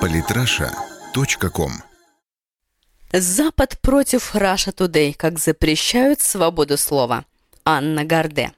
Политраша.ком Запад против Russia Today, как запрещают свободу слова. Анна Гарде.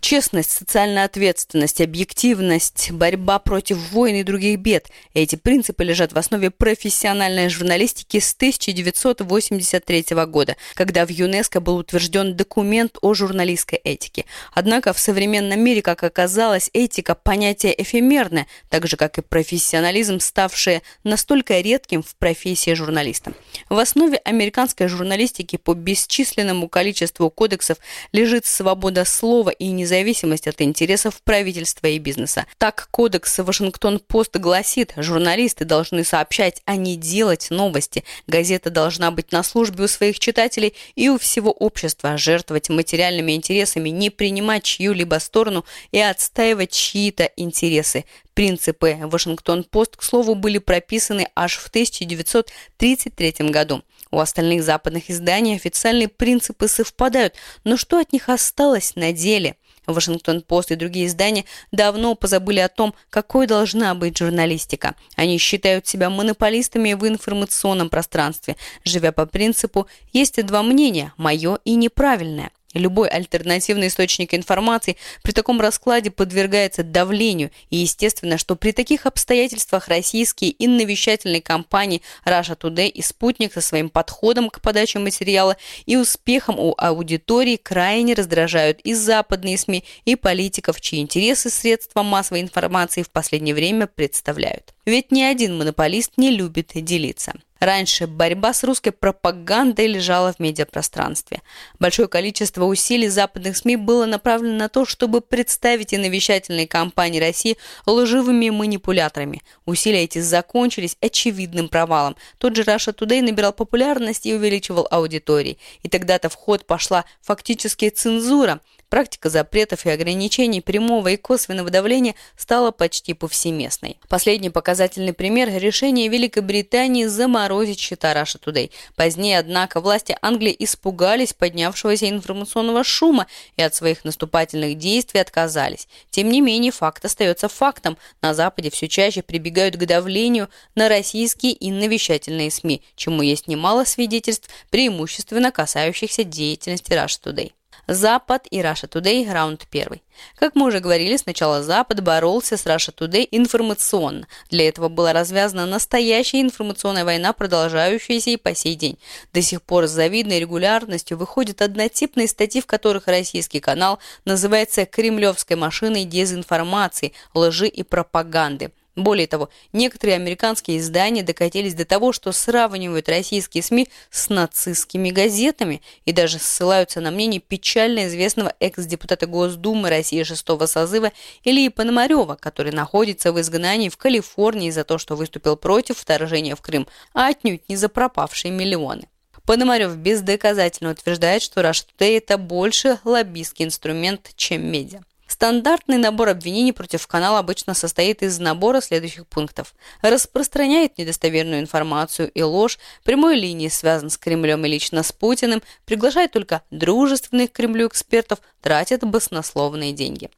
Честность, социальная ответственность, объективность, борьба против войн и других бед – эти принципы лежат в основе профессиональной журналистики с 1983 года, когда в ЮНЕСКО был утвержден документ о журналистской этике. Однако в современном мире, как оказалось, этика – понятие эфемерное, так же, как и профессионализм, ставшее настолько редким в профессии журналиста. В основе американской журналистики по бесчисленному количеству кодексов лежит свобода слова и независимость независимость от интересов правительства и бизнеса. Так, кодекс «Вашингтон-Пост» гласит, журналисты должны сообщать, а не делать новости. Газета должна быть на службе у своих читателей и у всего общества, жертвовать материальными интересами, не принимать чью-либо сторону и отстаивать чьи-то интересы. Принципы «Вашингтон-Пост», к слову, были прописаны аж в 1933 году. У остальных западных изданий официальные принципы совпадают, но что от них осталось на деле? Вашингтон-Пост и другие издания давно позабыли о том, какой должна быть журналистика. Они считают себя монополистами в информационном пространстве, живя по принципу «есть два мнения – мое и неправильное». Любой альтернативный источник информации при таком раскладе подвергается давлению, и естественно, что при таких обстоятельствах российские инновещательные компании Russia Today и «Спутник» со своим подходом к подаче материала и успехом у аудитории крайне раздражают и западные СМИ, и политиков, чьи интересы средства массовой информации в последнее время представляют. Ведь ни один монополист не любит делиться. Раньше борьба с русской пропагандой лежала в медиапространстве. Большое количество усилий западных СМИ было направлено на то, чтобы представить инновещательные компании России лживыми манипуляторами. Усилия эти закончились очевидным провалом. Тот же Russia Today набирал популярность и увеличивал аудитории. И тогда-то в ход пошла фактически цензура, Практика запретов и ограничений прямого и косвенного давления стала почти повсеместной. Последний показательный пример – решение Великобритании заморозить счета Russia Today. Позднее, однако, власти Англии испугались поднявшегося информационного шума и от своих наступательных действий отказались. Тем не менее, факт остается фактом. На Западе все чаще прибегают к давлению на российские и навещательные СМИ, чему есть немало свидетельств, преимущественно касающихся деятельности Russia Today. Запад и Russia Today раунд первый. Как мы уже говорили, сначала Запад боролся с Russia Today информационно. Для этого была развязана настоящая информационная война, продолжающаяся и по сей день. До сих пор с завидной регулярностью выходят однотипные статьи, в которых российский канал называется «Кремлевской машиной дезинформации, лжи и пропаганды». Более того, некоторые американские издания докатились до того, что сравнивают российские СМИ с нацистскими газетами и даже ссылаются на мнение печально известного экс-депутата Госдумы России шестого созыва Ильи Пономарева, который находится в изгнании в Калифорнии за то, что выступил против вторжения в Крым, а отнюдь не за пропавшие миллионы. Пономарев бездоказательно утверждает, что Rush это больше лоббистский инструмент, чем медиа. Стандартный набор обвинений против канала обычно состоит из набора следующих пунктов. Распространяет недостоверную информацию и ложь, прямой линии связан с Кремлем и лично с Путиным, приглашает только дружественных к Кремлю экспертов, тратит баснословные деньги.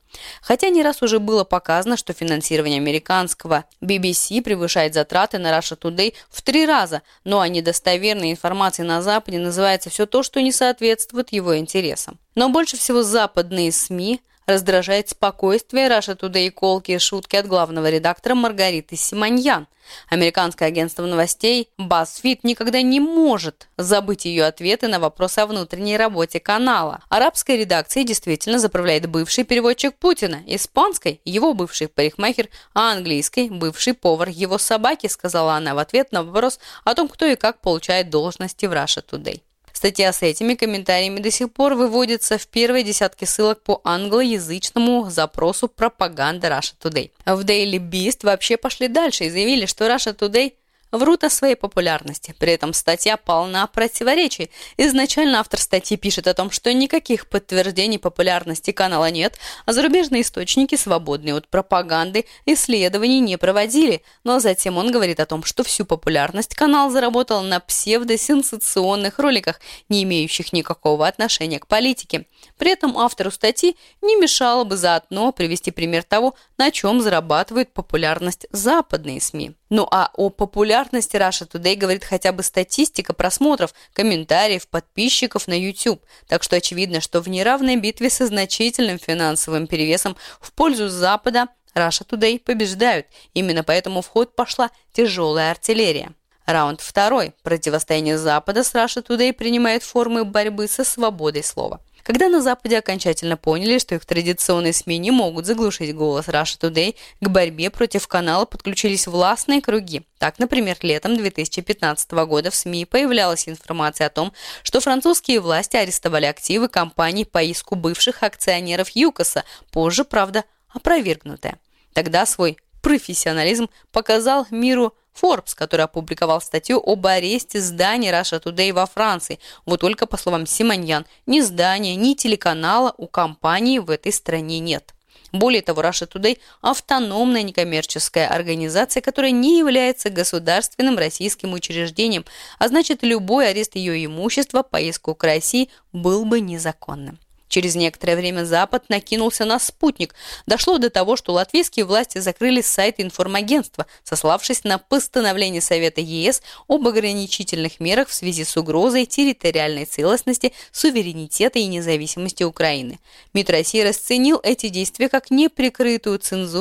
Хотя не раз уже было показано, что финансирование американского BBC превышает затраты на Russia Today в три раза, но о недостоверной информации на Западе называется все то, что не соответствует его интересам. Но больше всего западные СМИ – Раздражает спокойствие Раша Today и колки и шутки от главного редактора Маргариты Симоньян. Американское агентство новостей BuzzFeed никогда не может забыть ее ответы на вопросы о внутренней работе канала. Арабской редакцией действительно заправляет бывший переводчик Путина, испанской – его бывший парикмахер, а английской – бывший повар его собаки, сказала она в ответ на вопрос о том, кто и как получает должности в Russia Today. Статья с этими комментариями до сих пор выводится в первой десятке ссылок по англоязычному запросу «Пропаганда Russia Today». В Daily Beast вообще пошли дальше и заявили, что Russia Today врут о своей популярности. При этом статья полна противоречий. Изначально автор статьи пишет о том, что никаких подтверждений популярности канала нет, а зарубежные источники, свободные от пропаганды, исследований не проводили. Но затем он говорит о том, что всю популярность канал заработал на псевдосенсационных роликах, не имеющих никакого отношения к политике. При этом автору статьи не мешало бы заодно привести пример того, на чем зарабатывают популярность западные СМИ. Ну а о популярности Russia Today говорит хотя бы статистика просмотров, комментариев, подписчиков на YouTube. Так что очевидно, что в неравной битве со значительным финансовым перевесом в пользу Запада Russia Today побеждают. Именно поэтому в ход пошла тяжелая артиллерия. Раунд второй. Противостояние Запада с Russia Today принимает формы борьбы со свободой слова. Когда на Западе окончательно поняли, что их традиционные СМИ не могут заглушить голос Russia Today, к борьбе против канала подключились властные круги. Так, например, летом 2015 года в СМИ появлялась информация о том, что французские власти арестовали активы компаний по иску бывших акционеров ЮКОСа, позже, правда, опровергнутая. Тогда свой профессионализм показал миру Forbes, который опубликовал статью об аресте здания Russia Today во Франции. Вот только, по словам Симоньян, ни здания, ни телеканала у компании в этой стране нет. Более того, Russia Today – автономная некоммерческая организация, которая не является государственным российским учреждением, а значит, любой арест ее имущества по иску к России был бы незаконным. Через некоторое время Запад накинулся на спутник. Дошло до того, что латвийские власти закрыли сайт информагентства, сославшись на постановление Совета ЕС об ограничительных мерах в связи с угрозой территориальной целостности, суверенитета и независимости Украины. МИД России расценил эти действия как неприкрытую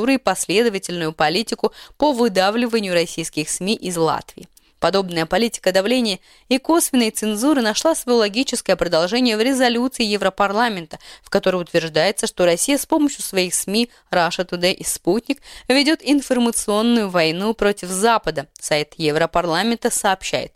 и последовательную политику по выдавливанию российских СМИ из Латвии. Подобная политика давления и косвенной цензуры нашла свое логическое продолжение в резолюции Европарламента, в которой утверждается, что Россия с помощью своих СМИ Russia Today и Спутник ведет информационную войну против Запада. Сайт Европарламента сообщает.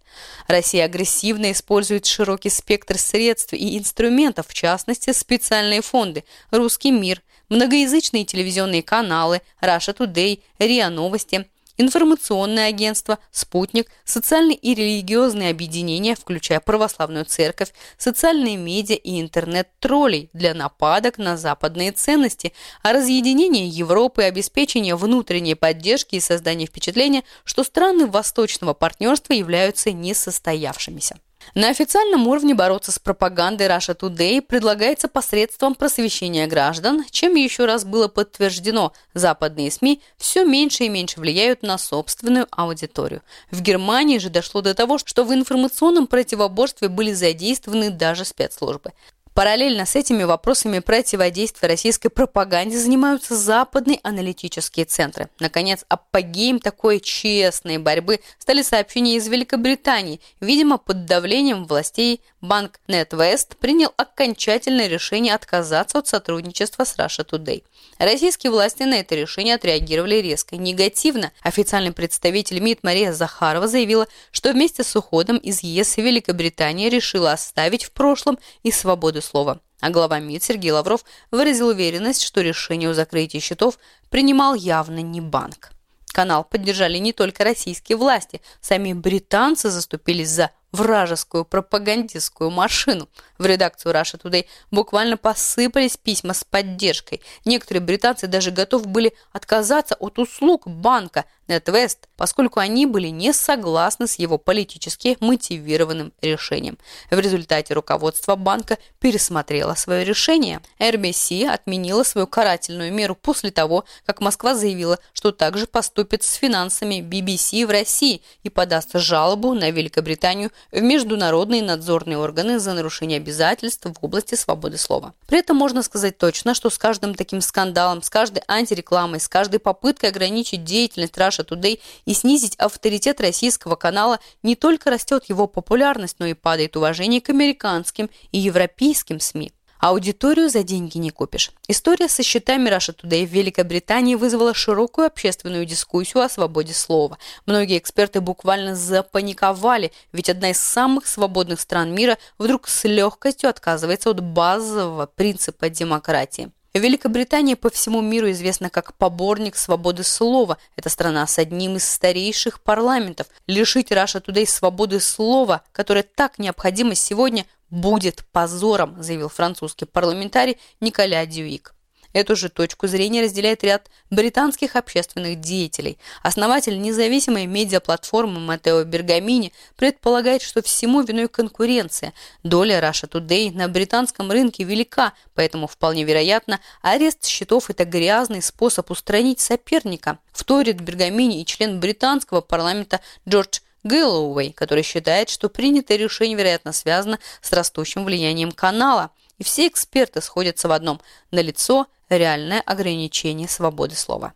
Россия агрессивно использует широкий спектр средств и инструментов, в частности, специальные фонды «Русский мир», многоязычные телевизионные каналы «Russia Today», «РИА Новости», информационное агентство, спутник, социальные и религиозные объединения, включая православную церковь, социальные медиа и интернет-троллей для нападок на западные ценности, а разъединение Европы, обеспечение внутренней поддержки и создание впечатления, что страны восточного партнерства являются несостоявшимися. На официальном уровне бороться с пропагандой Russia Today предлагается посредством просвещения граждан, чем еще раз было подтверждено, западные СМИ все меньше и меньше влияют на собственную аудиторию. В Германии же дошло до того, что в информационном противоборстве были задействованы даже спецслужбы. Параллельно с этими вопросами противодействия российской пропаганде занимаются западные аналитические центры. Наконец, апогеем такой честной борьбы стали сообщения из Великобритании. Видимо, под давлением властей банк NetWest принял окончательное решение отказаться от сотрудничества с Russia Today. Российские власти на это решение отреагировали резко негативно. Официальный представитель МИД Мария Захарова заявила, что вместе с уходом из ЕС Великобритания решила оставить в прошлом и свободу слова. А глава МИД Сергей Лавров выразил уверенность, что решение о закрытии счетов принимал явно не банк. Канал поддержали не только российские власти, сами британцы заступились за вражескую пропагандистскую машину. В редакцию Russia Today буквально посыпались письма с поддержкой. Некоторые британцы даже готовы были отказаться от услуг банка NetWest, поскольку они были не согласны с его политически мотивированным решением. В результате руководство банка пересмотрело свое решение. RBC отменила свою карательную меру после того, как Москва заявила, что также поступит с финансами BBC в России и подаст жалобу на Великобританию в международные надзорные органы за нарушение обязательств в области свободы слова. При этом можно сказать точно, что с каждым таким скандалом, с каждой антирекламой, с каждой попыткой ограничить деятельность Russia Today и снизить авторитет российского канала не только растет его популярность, но и падает уважение к американским и европейским СМИ. Аудиторию за деньги не купишь. История со счетами Russia Today в Великобритании вызвала широкую общественную дискуссию о свободе слова. Многие эксперты буквально запаниковали, ведь одна из самых свободных стран мира вдруг с легкостью отказывается от базового принципа демократии. Великобритания по всему миру известна как поборник свободы слова. Это страна с одним из старейших парламентов. Лишить Раша Тудей свободы слова, которая так необходима сегодня, будет позором, заявил французский парламентарий Николя Дюик. Эту же точку зрения разделяет ряд британских общественных деятелей. Основатель независимой медиаплатформы Матео Бергамини предполагает, что всему виной конкуренция. Доля Russia Today на британском рынке велика, поэтому вполне вероятно, арест счетов – это грязный способ устранить соперника. Вторит Бергамини и член британского парламента Джордж Гэллоуэй, который считает, что принятое решение, вероятно, связано с растущим влиянием канала. И все эксперты сходятся в одном – налицо реальное ограничение свободы слова.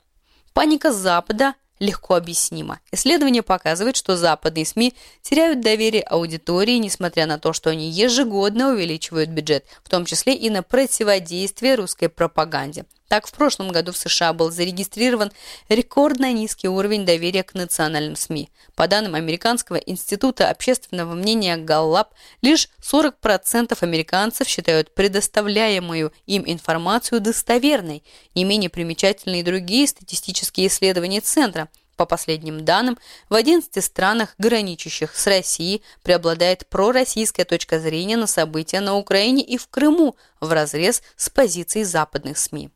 Паника Запада легко объяснима. Исследования показывают, что западные СМИ теряют доверие аудитории, несмотря на то, что они ежегодно увеличивают бюджет, в том числе и на противодействие русской пропаганде. Так, в прошлом году в США был зарегистрирован рекордно низкий уровень доверия к национальным СМИ. По данным Американского института общественного мнения Галлап, лишь 40% американцев считают предоставляемую им информацию достоверной. Не менее примечательны и другие статистические исследования Центра. По последним данным, в 11 странах, граничащих с Россией, преобладает пророссийская точка зрения на события на Украине и в Крыму, в разрез с позицией западных СМИ.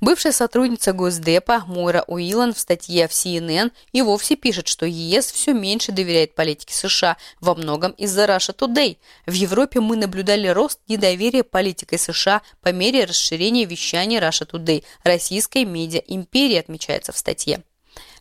Бывшая сотрудница Госдепа Мойра Уиллан в статье в CNN и вовсе пишет, что ЕС все меньше доверяет политике США, во многом из-за Russia Today. В Европе мы наблюдали рост недоверия политикой США по мере расширения вещания Russia Today, российской медиа-империи, отмечается в статье.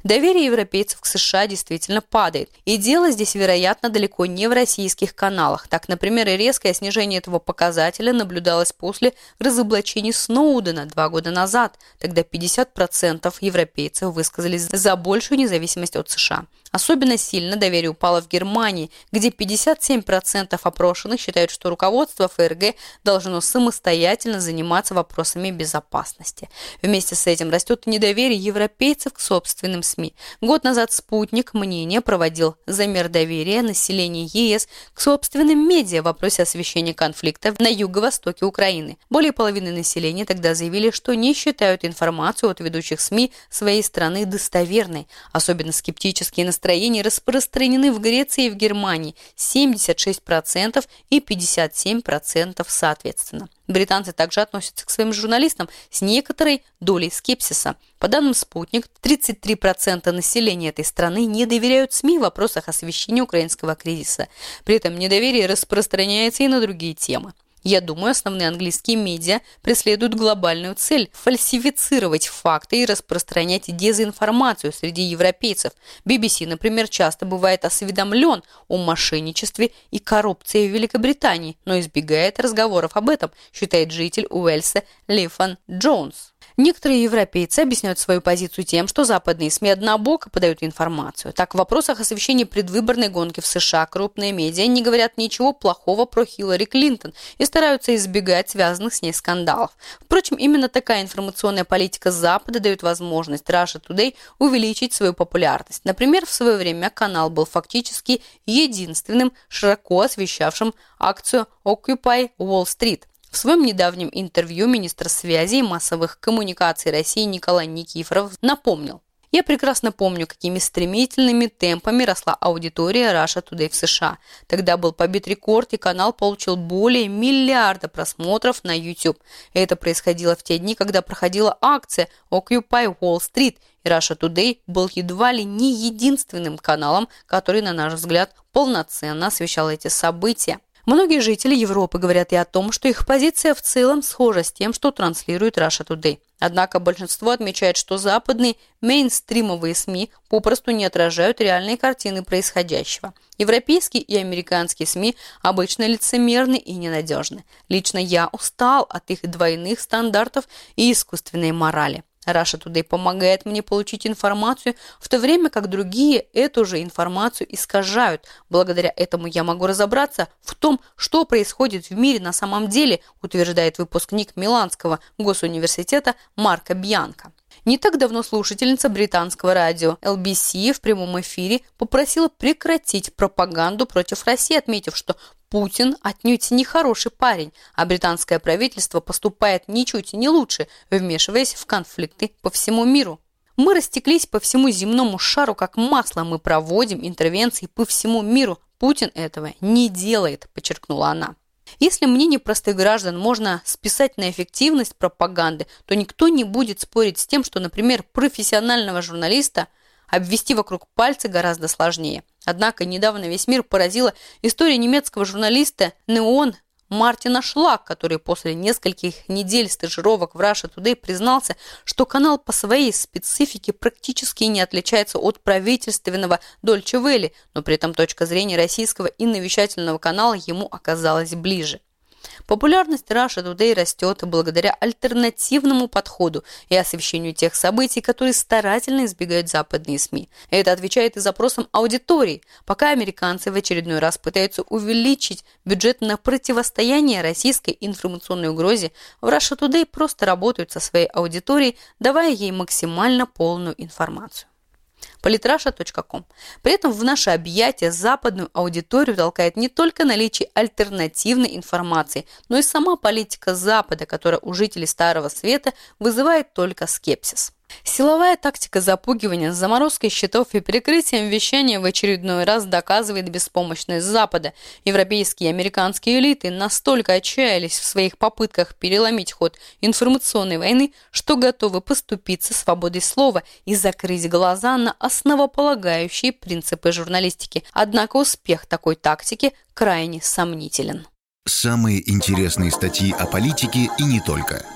Доверие европейцев к США действительно падает. И дело здесь, вероятно, далеко не в российских каналах. Так, например, и резкое снижение этого показателя наблюдалось после разоблачения Сноудена два года назад. Тогда 50% европейцев высказались за большую независимость от США. Особенно сильно доверие упало в Германии, где 57% опрошенных считают, что руководство ФРГ должно самостоятельно заниматься вопросами безопасности. Вместе с этим растет недоверие европейцев к собственным СМИ. Год назад «Спутник» мнение проводил замер доверия населения ЕС к собственным медиа в вопросе освещения конфликта на юго-востоке Украины. Более половины населения тогда заявили, что не считают информацию от ведущих СМИ своей страны достоверной. Особенно скептические настроения настроений распространены в Греции и в Германии 76% и 57% соответственно. Британцы также относятся к своим журналистам с некоторой долей скепсиса. По данным «Спутник», 33% населения этой страны не доверяют СМИ в вопросах освещения украинского кризиса. При этом недоверие распространяется и на другие темы. Я думаю, основные английские медиа преследуют глобальную цель – фальсифицировать факты и распространять дезинформацию среди европейцев. BBC, например, часто бывает осведомлен о мошенничестве и коррупции в Великобритании, но избегает разговоров об этом, считает житель Уэльса Лифан Джонс. Некоторые европейцы объясняют свою позицию тем, что западные СМИ однобоко подают информацию. Так, в вопросах освещения предвыборной гонки в США крупные медиа не говорят ничего плохого про Хиллари Клинтон и стараются избегать связанных с ней скандалов. Впрочем, именно такая информационная политика Запада дает возможность Russia Today увеличить свою популярность. Например, в свое время канал был фактически единственным широко освещавшим акцию Occupy Wall Street. В своем недавнем интервью министр связи и массовых коммуникаций России Николай Никифоров напомнил, я прекрасно помню, какими стремительными темпами росла аудитория Russia Today в США. Тогда был побит рекорд, и канал получил более миллиарда просмотров на YouTube. Это происходило в те дни, когда проходила акция Occupy Wall Street, и Russia Today был едва ли не единственным каналом, который, на наш взгляд, полноценно освещал эти события. Многие жители Европы говорят и о том, что их позиция в целом схожа с тем, что транслирует Russia Today. Однако большинство отмечает, что западные мейнстримовые СМИ попросту не отражают реальные картины происходящего. Европейские и американские СМИ обычно лицемерны и ненадежны. Лично я устал от их двойных стандартов и искусственной морали. Раша Today помогает мне получить информацию, в то время как другие эту же информацию искажают. Благодаря этому я могу разобраться в том, что происходит в мире на самом деле, утверждает выпускник Миланского госуниверситета Марко Бьянко. Не так давно слушательница британского радио LBC в прямом эфире попросила прекратить пропаганду против России, отметив, что Путин отнюдь не хороший парень, а британское правительство поступает ничуть не лучше, вмешиваясь в конфликты по всему миру. Мы растеклись по всему земному шару, как масло. Мы проводим интервенции по всему миру. Путин этого не делает, подчеркнула она. Если мнение простых граждан можно списать на эффективность пропаганды, то никто не будет спорить с тем, что, например, профессионального журналиста обвести вокруг пальца гораздо сложнее. Однако недавно весь мир поразила история немецкого журналиста Неон Мартина Шлак, который после нескольких недель стажировок в Russia Today признался, что канал по своей специфике практически не отличается от правительственного Дольче Вэлли, но при этом точка зрения российского и навещательного канала ему оказалась ближе. Популярность Russia Today растет благодаря альтернативному подходу и освещению тех событий, которые старательно избегают западные СМИ. Это отвечает и запросам аудитории, пока американцы в очередной раз пытаются увеличить бюджет на противостояние российской информационной угрозе, в Russia Today просто работают со своей аудиторией, давая ей максимально полную информацию politrasha.com. При этом в наше объятие западную аудиторию толкает не только наличие альтернативной информации, но и сама политика Запада, которая у жителей Старого Света вызывает только скепсис. Силовая тактика запугивания с заморозкой счетов и перекрытием вещания в очередной раз доказывает беспомощность Запада. Европейские и американские элиты настолько отчаялись в своих попытках переломить ход информационной войны, что готовы поступиться свободой слова и закрыть глаза на основополагающие принципы журналистики. Однако успех такой тактики крайне сомнителен. Самые интересные статьи о политике и не только –